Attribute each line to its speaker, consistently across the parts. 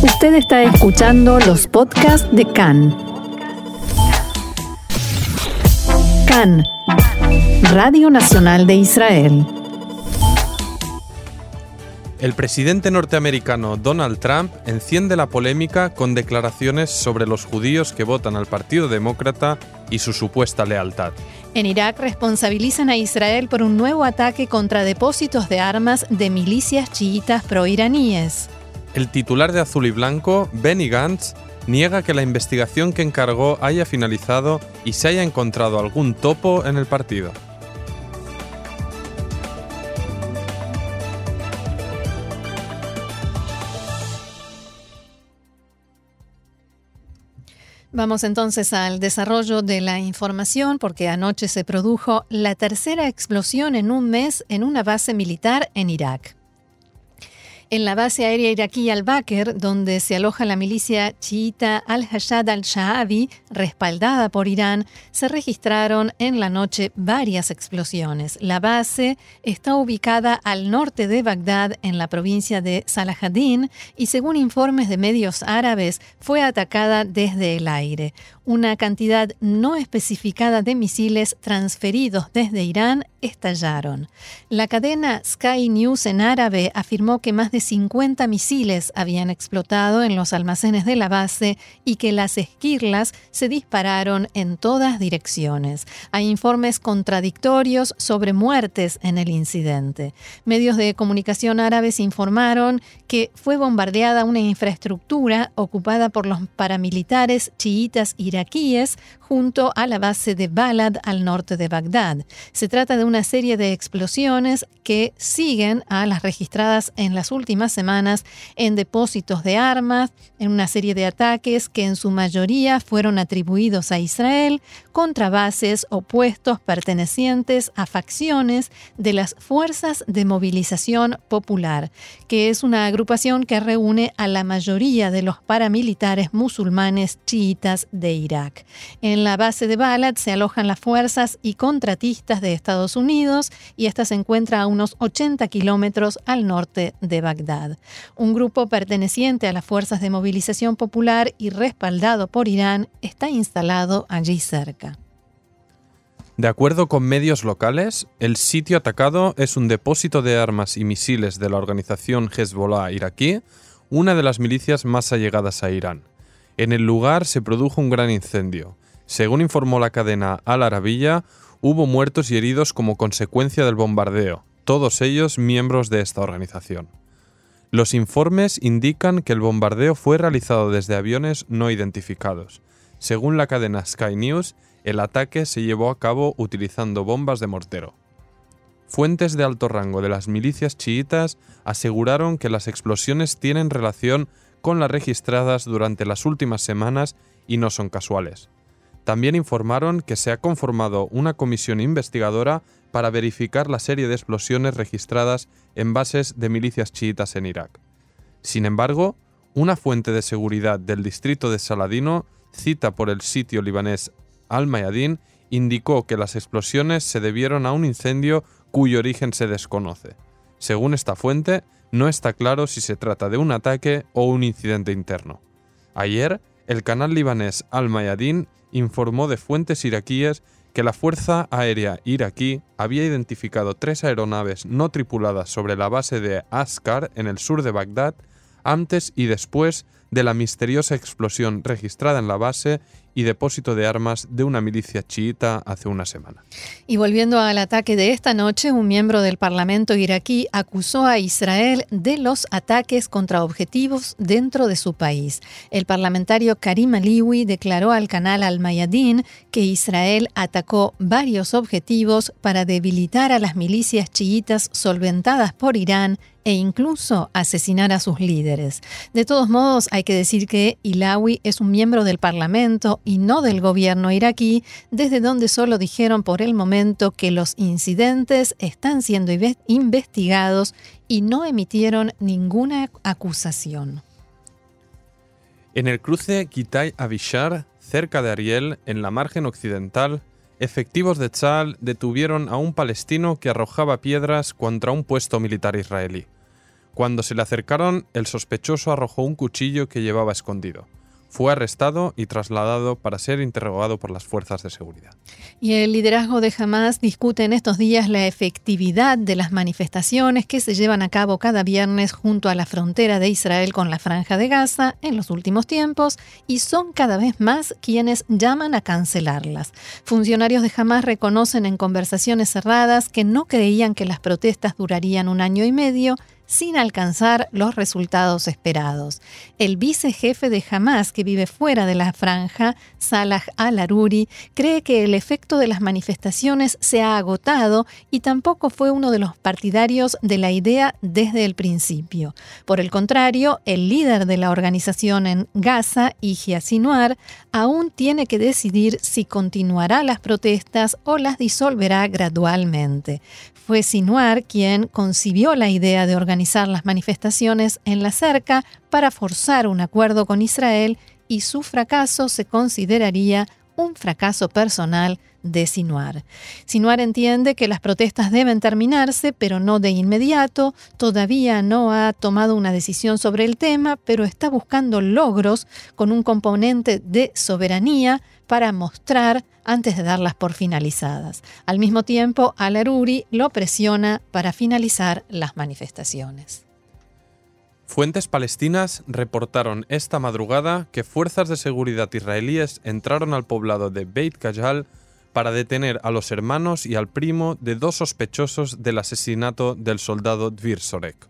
Speaker 1: Usted está escuchando los podcasts de CAN. CAN, Radio Nacional de Israel.
Speaker 2: El presidente norteamericano Donald Trump enciende la polémica con declaraciones sobre los judíos que votan al Partido Demócrata y su supuesta lealtad.
Speaker 3: En Irak responsabilizan a Israel por un nuevo ataque contra depósitos de armas de milicias chiitas proiraníes.
Speaker 2: El titular de Azul y Blanco, Benny Gantz, niega que la investigación que encargó haya finalizado y se haya encontrado algún topo en el partido.
Speaker 3: Vamos entonces al desarrollo de la información porque anoche se produjo la tercera explosión en un mes en una base militar en Irak. En la base aérea iraquí al-Bakr, donde se aloja la milicia chiita al-Hashad al-Sha'abi, respaldada por Irán, se registraron en la noche varias explosiones. La base está ubicada al norte de Bagdad, en la provincia de Salahadin, y según informes de medios árabes, fue atacada desde el aire. Una cantidad no especificada de misiles transferidos desde Irán estallaron. La cadena Sky News en árabe afirmó que más de 50 misiles habían explotado en los almacenes de la base y que las esquirlas se dispararon en todas direcciones. Hay informes contradictorios sobre muertes en el incidente. Medios de comunicación árabes informaron que fue bombardeada una infraestructura ocupada por los paramilitares chiitas iraquíes junto a la base de Balad al norte de Bagdad. Se trata de una serie de explosiones que siguen a las registradas en las últimas semanas en depósitos de armas, en una serie de ataques que en su mayoría fueron atribuidos a Israel contra bases o puestos pertenecientes a facciones de las Fuerzas de Movilización Popular, que es una agrupación que reúne a la mayoría de los paramilitares musulmanes chiitas de Irak. En la base de Balad se alojan las fuerzas y contratistas de Estados Unidos y esta se encuentra a unos 80 kilómetros al norte de Bagdad. Un grupo perteneciente a las fuerzas de movilización popular y respaldado por Irán está instalado allí cerca.
Speaker 2: De acuerdo con medios locales, el sitio atacado es un depósito de armas y misiles de la organización Hezbollah iraquí, una de las milicias más allegadas a Irán. En el lugar se produjo un gran incendio. Según informó la cadena Al Arabiya, hubo muertos y heridos como consecuencia del bombardeo, todos ellos miembros de esta organización. Los informes indican que el bombardeo fue realizado desde aviones no identificados. Según la cadena Sky News, el ataque se llevó a cabo utilizando bombas de mortero. Fuentes de alto rango de las milicias chiitas aseguraron que las explosiones tienen relación con las registradas durante las últimas semanas y no son casuales. También informaron que se ha conformado una comisión investigadora para verificar la serie de explosiones registradas en bases de milicias chiitas en Irak. Sin embargo, una fuente de seguridad del distrito de Saladino, cita por el sitio libanés Al-Mayadin, indicó que las explosiones se debieron a un incendio cuyo origen se desconoce. Según esta fuente, no está claro si se trata de un ataque o un incidente interno. Ayer, el canal libanés Al Mayadin informó de fuentes iraquíes que la Fuerza Aérea iraquí había identificado tres aeronaves no tripuladas sobre la base de Askar en el sur de Bagdad antes y después de la misteriosa explosión registrada en la base y depósito de armas de una milicia chiita hace una semana.
Speaker 3: Y volviendo al ataque de esta noche, un miembro del Parlamento iraquí acusó a Israel de los ataques contra objetivos dentro de su país. El parlamentario Karim Aliwi declaró al canal Al Mayadin que Israel atacó varios objetivos para debilitar a las milicias chiitas solventadas por Irán e incluso asesinar a sus líderes. De todos modos, hay que decir que Ilawi es un miembro del Parlamento y no del gobierno iraquí, desde donde solo dijeron por el momento que los incidentes están siendo investigados y no emitieron ninguna acusación.
Speaker 2: En el cruce Kitay-Avishar, cerca de Ariel, en la margen occidental, efectivos de Tzal detuvieron a un palestino que arrojaba piedras contra un puesto militar israelí. Cuando se le acercaron, el sospechoso arrojó un cuchillo que llevaba escondido. Fue arrestado y trasladado para ser interrogado por las fuerzas de seguridad.
Speaker 3: Y el liderazgo de Hamas discute en estos días la efectividad de las manifestaciones que se llevan a cabo cada viernes junto a la frontera de Israel con la franja de Gaza en los últimos tiempos y son cada vez más quienes llaman a cancelarlas. Funcionarios de Hamas reconocen en conversaciones cerradas que no creían que las protestas durarían un año y medio sin alcanzar los resultados esperados. El vicejefe de Hamas, que vive fuera de la franja, Salah al-Aruri, cree que el efecto de las manifestaciones se ha agotado y tampoco fue uno de los partidarios de la idea desde el principio. Por el contrario, el líder de la organización en Gaza, Ijia Sinuar, aún tiene que decidir si continuará las protestas o las disolverá gradualmente. Fue Sinuar quien concibió la idea de organizar las manifestaciones en la cerca para forzar un acuerdo con Israel y su fracaso se consideraría un fracaso personal de Sinuar. Sinuar entiende que las protestas deben terminarse, pero no de inmediato. Todavía no ha tomado una decisión sobre el tema, pero está buscando logros con un componente de soberanía para mostrar antes de darlas por finalizadas. Al mismo tiempo, Al-Aruri lo presiona para finalizar las manifestaciones.
Speaker 2: Fuentes palestinas reportaron esta madrugada que fuerzas de seguridad israelíes entraron al poblado de Beit Kajal para detener a los hermanos y al primo de dos sospechosos del asesinato del soldado Dvir Sorek.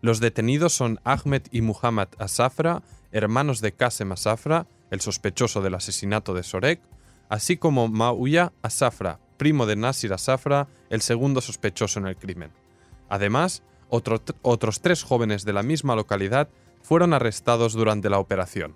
Speaker 2: Los detenidos son Ahmed y Muhammad Asafra, hermanos de Qasem Asafra, el sospechoso del asesinato de Sorek, así como Mauya Asafra, primo de Nasir Asafra, el segundo sospechoso en el crimen. Además, otros tres jóvenes de la misma localidad fueron arrestados durante la operación.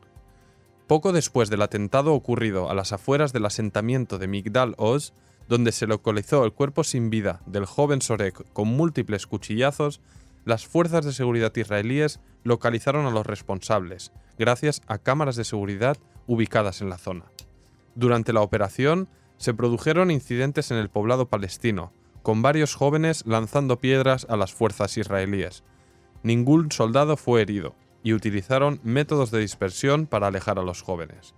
Speaker 2: Poco después del atentado ocurrido a las afueras del asentamiento de Migdal Oz, donde se localizó el cuerpo sin vida del joven Sorek con múltiples cuchillazos, las fuerzas de seguridad israelíes localizaron a los responsables, gracias a cámaras de seguridad ubicadas en la zona. Durante la operación, se produjeron incidentes en el poblado palestino, con varios jóvenes lanzando piedras a las fuerzas israelíes. Ningún soldado fue herido, y utilizaron métodos de dispersión para alejar a los jóvenes.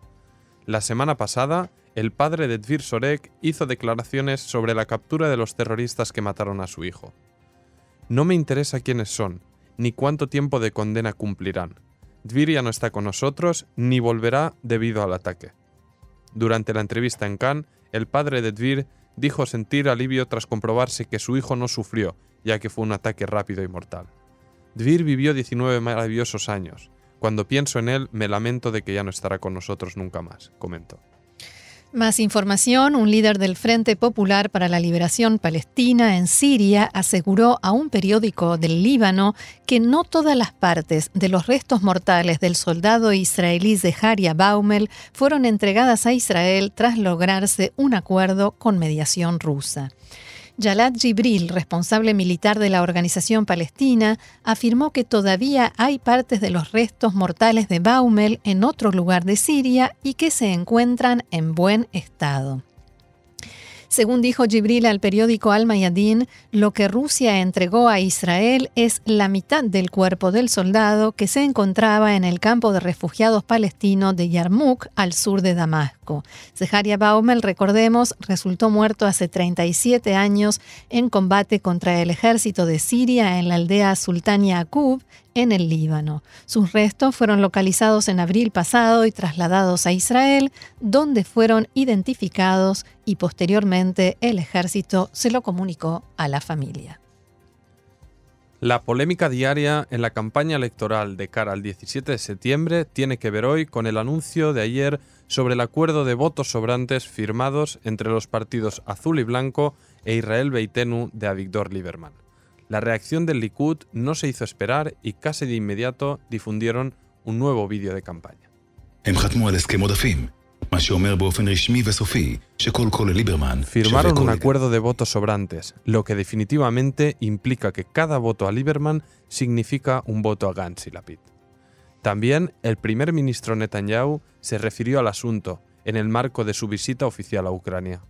Speaker 2: La semana pasada, el padre de Dvir Sorek hizo declaraciones sobre la captura de los terroristas que mataron a su hijo. No me interesa quiénes son, ni cuánto tiempo de condena cumplirán. Dvir ya no está con nosotros, ni volverá debido al ataque. Durante la entrevista en Cannes, el padre de Dvir dijo sentir alivio tras comprobarse que su hijo no sufrió, ya que fue un ataque rápido y mortal. Dvir vivió 19 maravillosos años. Cuando pienso en él, me lamento de que ya no estará con nosotros nunca más, comentó.
Speaker 3: Más información, un líder del Frente Popular para la Liberación Palestina en Siria aseguró a un periódico del Líbano que no todas las partes de los restos mortales del soldado israelí Zeharia Baumel fueron entregadas a Israel tras lograrse un acuerdo con mediación rusa. Jalad Jibril, responsable militar de la organización palestina, afirmó que todavía hay partes de los restos mortales de Baumel en otro lugar de Siria y que se encuentran en buen estado. Según dijo Jibril al periódico Al Mayadin, lo que Rusia entregó a Israel es la mitad del cuerpo del soldado que se encontraba en el campo de refugiados palestino de Yarmouk, al sur de Damasco. Zeharia Baumel, recordemos, resultó muerto hace 37 años en combate contra el ejército de Siria en la aldea Sultania Akub, en el Líbano. Sus restos fueron localizados en abril pasado y trasladados a Israel, donde fueron identificados y posteriormente el ejército se lo comunicó a la familia.
Speaker 2: La polémica diaria en la campaña electoral de cara al 17 de septiembre tiene que ver hoy con el anuncio de ayer sobre el acuerdo de votos sobrantes firmados entre los partidos Azul y Blanco e Israel Beitenu de Avigdor Lieberman. La reacción del Likud no se hizo esperar y casi de inmediato difundieron un nuevo vídeo de campaña. Firmaron un acuerdo de votos sobrantes, lo que definitivamente implica que cada voto a Lieberman significa un voto a Gantz y Lapid. También el primer ministro Netanyahu se refirió al asunto en el marco de su visita oficial a Ucrania.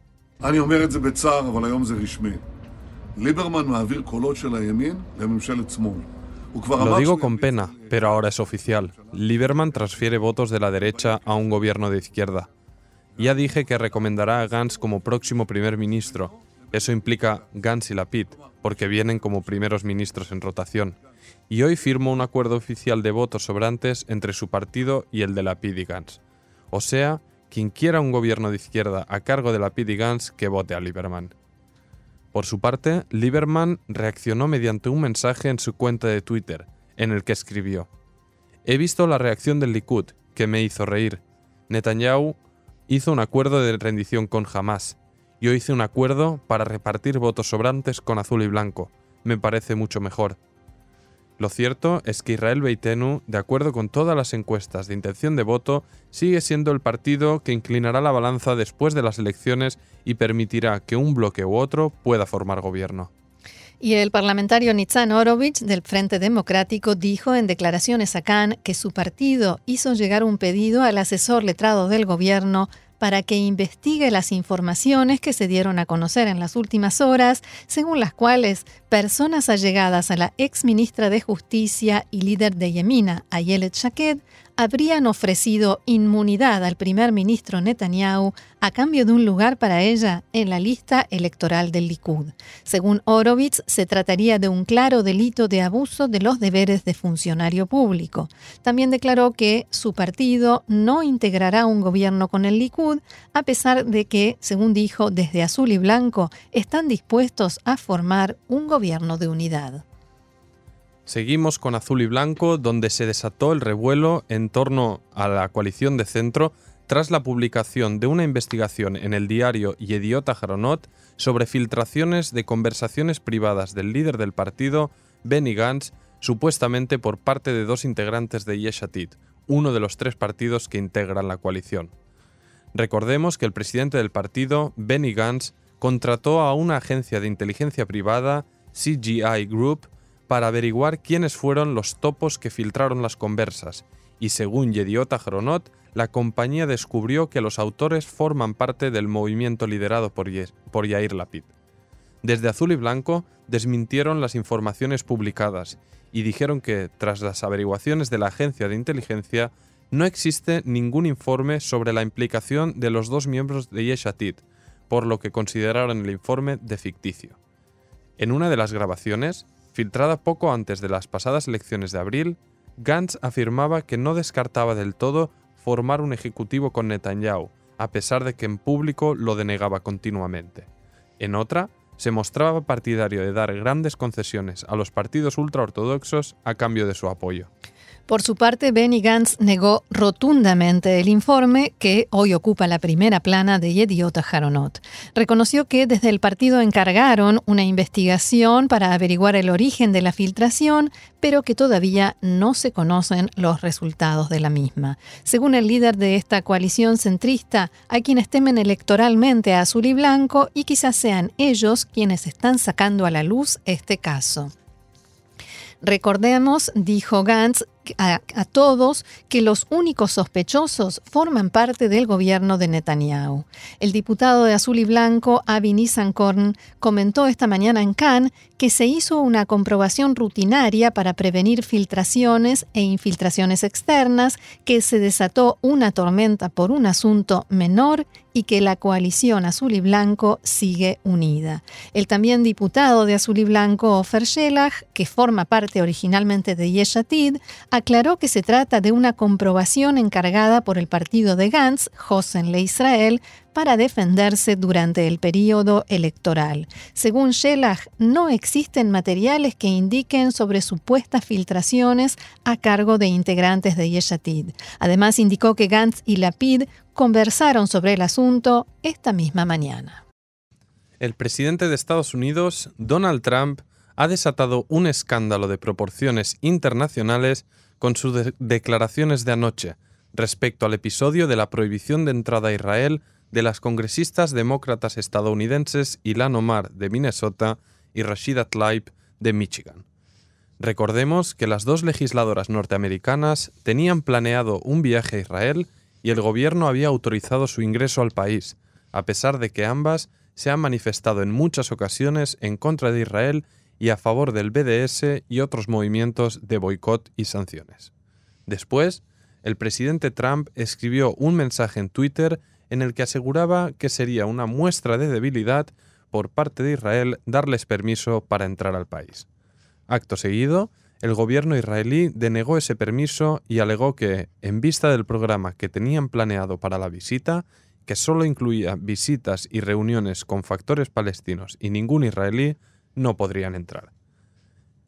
Speaker 2: Lo digo con pena, pero ahora es oficial. Lieberman transfiere votos de la derecha a un gobierno de izquierda. Ya dije que recomendará a Gantz como próximo primer ministro. Eso implica Gantz y Lapid, porque vienen como primeros ministros en rotación. Y hoy firmo un acuerdo oficial de votos sobrantes entre su partido y el de Lapid y Gantz. O sea, quien quiera un gobierno de izquierda a cargo de Lapid y Gantz, que vote a Lieberman. Por su parte, Lieberman reaccionó mediante un mensaje en su cuenta de Twitter, en el que escribió: He visto la reacción del Likud, que me hizo reír. Netanyahu hizo un acuerdo de rendición con Hamas. Yo hice un acuerdo para repartir votos sobrantes con azul y blanco. Me parece mucho mejor. Lo cierto es que Israel Beitenu, de acuerdo con todas las encuestas de intención de voto, sigue siendo el partido que inclinará la balanza después de las elecciones y permitirá que un bloque u otro pueda formar gobierno.
Speaker 3: Y el parlamentario Nitzan Orovich del Frente Democrático dijo en declaraciones a Cannes que su partido hizo llegar un pedido al asesor letrado del gobierno para que investigue las informaciones que se dieron a conocer en las últimas horas, según las cuales personas allegadas a la ex ministra de Justicia y líder de Yemina, Ayelet Shaked, habrían ofrecido inmunidad al primer ministro Netanyahu a cambio de un lugar para ella en la lista electoral del Likud. Según Orovitz, se trataría de un claro delito de abuso de los deberes de funcionario público. También declaró que su partido no integrará un gobierno con el Likud, a pesar de que, según dijo, desde Azul y Blanco están dispuestos a formar un gobierno de unidad.
Speaker 2: Seguimos con Azul y Blanco, donde se desató el revuelo en torno a la coalición de centro tras la publicación de una investigación en el diario Yediota Jaronot sobre filtraciones de conversaciones privadas del líder del partido, Benny Gantz, supuestamente por parte de dos integrantes de Yeshatit, uno de los tres partidos que integran la coalición. Recordemos que el presidente del partido, Benny Gantz, contrató a una agencia de inteligencia privada, CGI Group, para averiguar quiénes fueron los topos que filtraron las conversas, y según Yediota Jronot, la compañía descubrió que los autores forman parte del movimiento liderado por, por Yair Lapid. Desde Azul y Blanco desmintieron las informaciones publicadas y dijeron que, tras las averiguaciones de la agencia de inteligencia, no existe ningún informe sobre la implicación de los dos miembros de Yeshatit, por lo que consideraron el informe de ficticio. En una de las grabaciones, Filtrada poco antes de las pasadas elecciones de abril, Gantz afirmaba que no descartaba del todo formar un ejecutivo con Netanyahu, a pesar de que en público lo denegaba continuamente. En otra, se mostraba partidario de dar grandes concesiones a los partidos ultraortodoxos a cambio de su apoyo.
Speaker 3: Por su parte, Benny Gantz negó rotundamente el informe que hoy ocupa la primera plana de Yediota Jaronot. Reconoció que desde el partido encargaron una investigación para averiguar el origen de la filtración, pero que todavía no se conocen los resultados de la misma. Según el líder de esta coalición centrista, hay quienes temen electoralmente a Azul y Blanco y quizás sean ellos quienes están sacando a la luz este caso. Recordemos, dijo Gantz, a, todos que los únicos sospechosos forman parte del gobierno de Netanyahu. El diputado de Azul y Blanco, Avi Nissankorn, comentó esta mañana en Cannes que se hizo una comprobación rutinaria para prevenir filtraciones e infiltraciones externas, que se desató una tormenta por un asunto menor y que la coalición Azul y Blanco sigue unida. El también diputado de Azul y Blanco, Ofer que forma parte originalmente de Yeshatid, aclaró que se trata de una comprobación encargada por el partido de Gantz, Hosen Le Israel, para defenderse durante el periodo electoral. Según Shelah, no existen materiales que indiquen sobre supuestas filtraciones a cargo de integrantes de Yeshatid. Además, indicó que Gantz y Lapid conversaron sobre el asunto esta misma mañana.
Speaker 2: El presidente de Estados Unidos, Donald Trump, ha desatado un escándalo de proporciones internacionales con sus declaraciones de anoche respecto al episodio de la prohibición de entrada a Israel de las congresistas demócratas estadounidenses Ilan Omar de Minnesota y Rashida Tlaib de Michigan. Recordemos que las dos legisladoras norteamericanas tenían planeado un viaje a Israel y el gobierno había autorizado su ingreso al país, a pesar de que ambas se han manifestado en muchas ocasiones en contra de Israel y a favor del BDS y otros movimientos de boicot y sanciones. Después, el presidente Trump escribió un mensaje en Twitter en el que aseguraba que sería una muestra de debilidad por parte de Israel darles permiso para entrar al país. Acto seguido, el gobierno israelí denegó ese permiso y alegó que, en vista del programa que tenían planeado para la visita, que solo incluía visitas y reuniones con factores palestinos y ningún israelí, no podrían entrar.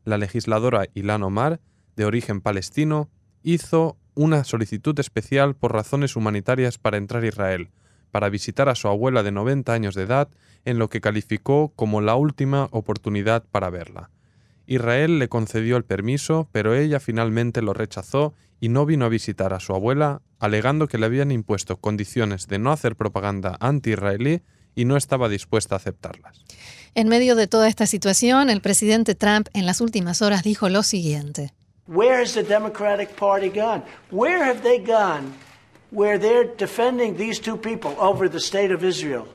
Speaker 2: La legisladora Ilan Omar, de origen palestino, hizo una solicitud especial por razones humanitarias para entrar a Israel, para visitar a su abuela de 90 años de edad en lo que calificó como la última oportunidad para verla. Israel le concedió el permiso, pero ella finalmente lo rechazó y no vino a visitar a su abuela, alegando que le habían impuesto condiciones de no hacer propaganda anti-israelí y no estaba dispuesta a aceptarlas.
Speaker 3: En medio de toda esta situación, el presidente Trump en las últimas horas dijo lo siguiente.
Speaker 4: Where has the Democratic Party gone? Where have they gone where they're defending these two people over the state of Israel?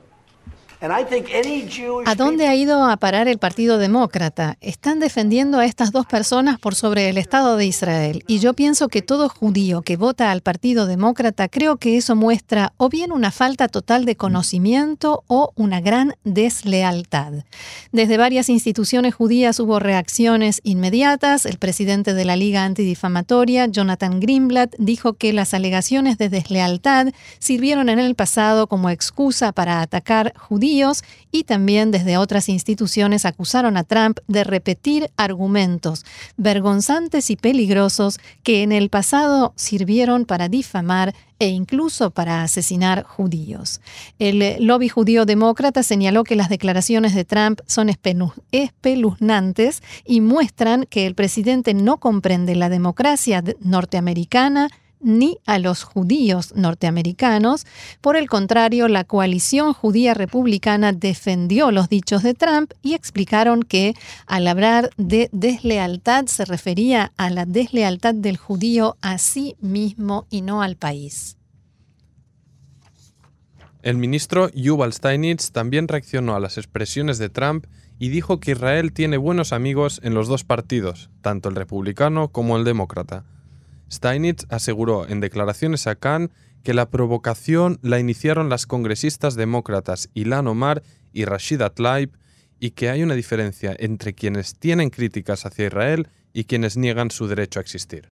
Speaker 3: ¿A dónde ha ido a parar el Partido Demócrata? Están defendiendo a estas dos personas por sobre el Estado de Israel. Y yo pienso que todo judío que vota al Partido Demócrata creo que eso muestra o bien una falta total de conocimiento o una gran deslealtad. Desde varias instituciones judías hubo reacciones inmediatas. El presidente de la Liga Antidifamatoria, Jonathan Greenblatt, dijo que las alegaciones de deslealtad sirvieron en el pasado como excusa para atacar judíos y también desde otras instituciones acusaron a Trump de repetir argumentos vergonzantes y peligrosos que en el pasado sirvieron para difamar e incluso para asesinar judíos. El lobby judío demócrata señaló que las declaraciones de Trump son espeluznantes y muestran que el presidente no comprende la democracia norteamericana ni a los judíos norteamericanos. Por el contrario, la coalición judía republicana defendió los dichos de Trump y explicaron que al hablar de deslealtad se refería a la deslealtad del judío a sí mismo y no al país.
Speaker 2: El ministro Yuval Steinitz también reaccionó a las expresiones de Trump y dijo que Israel tiene buenos amigos en los dos partidos, tanto el republicano como el demócrata. Steinitz aseguró en declaraciones a Khan que la provocación la iniciaron las congresistas demócratas Ilan Omar y Rashida Tlaib y que hay una diferencia entre quienes tienen críticas hacia Israel y quienes niegan su derecho a existir.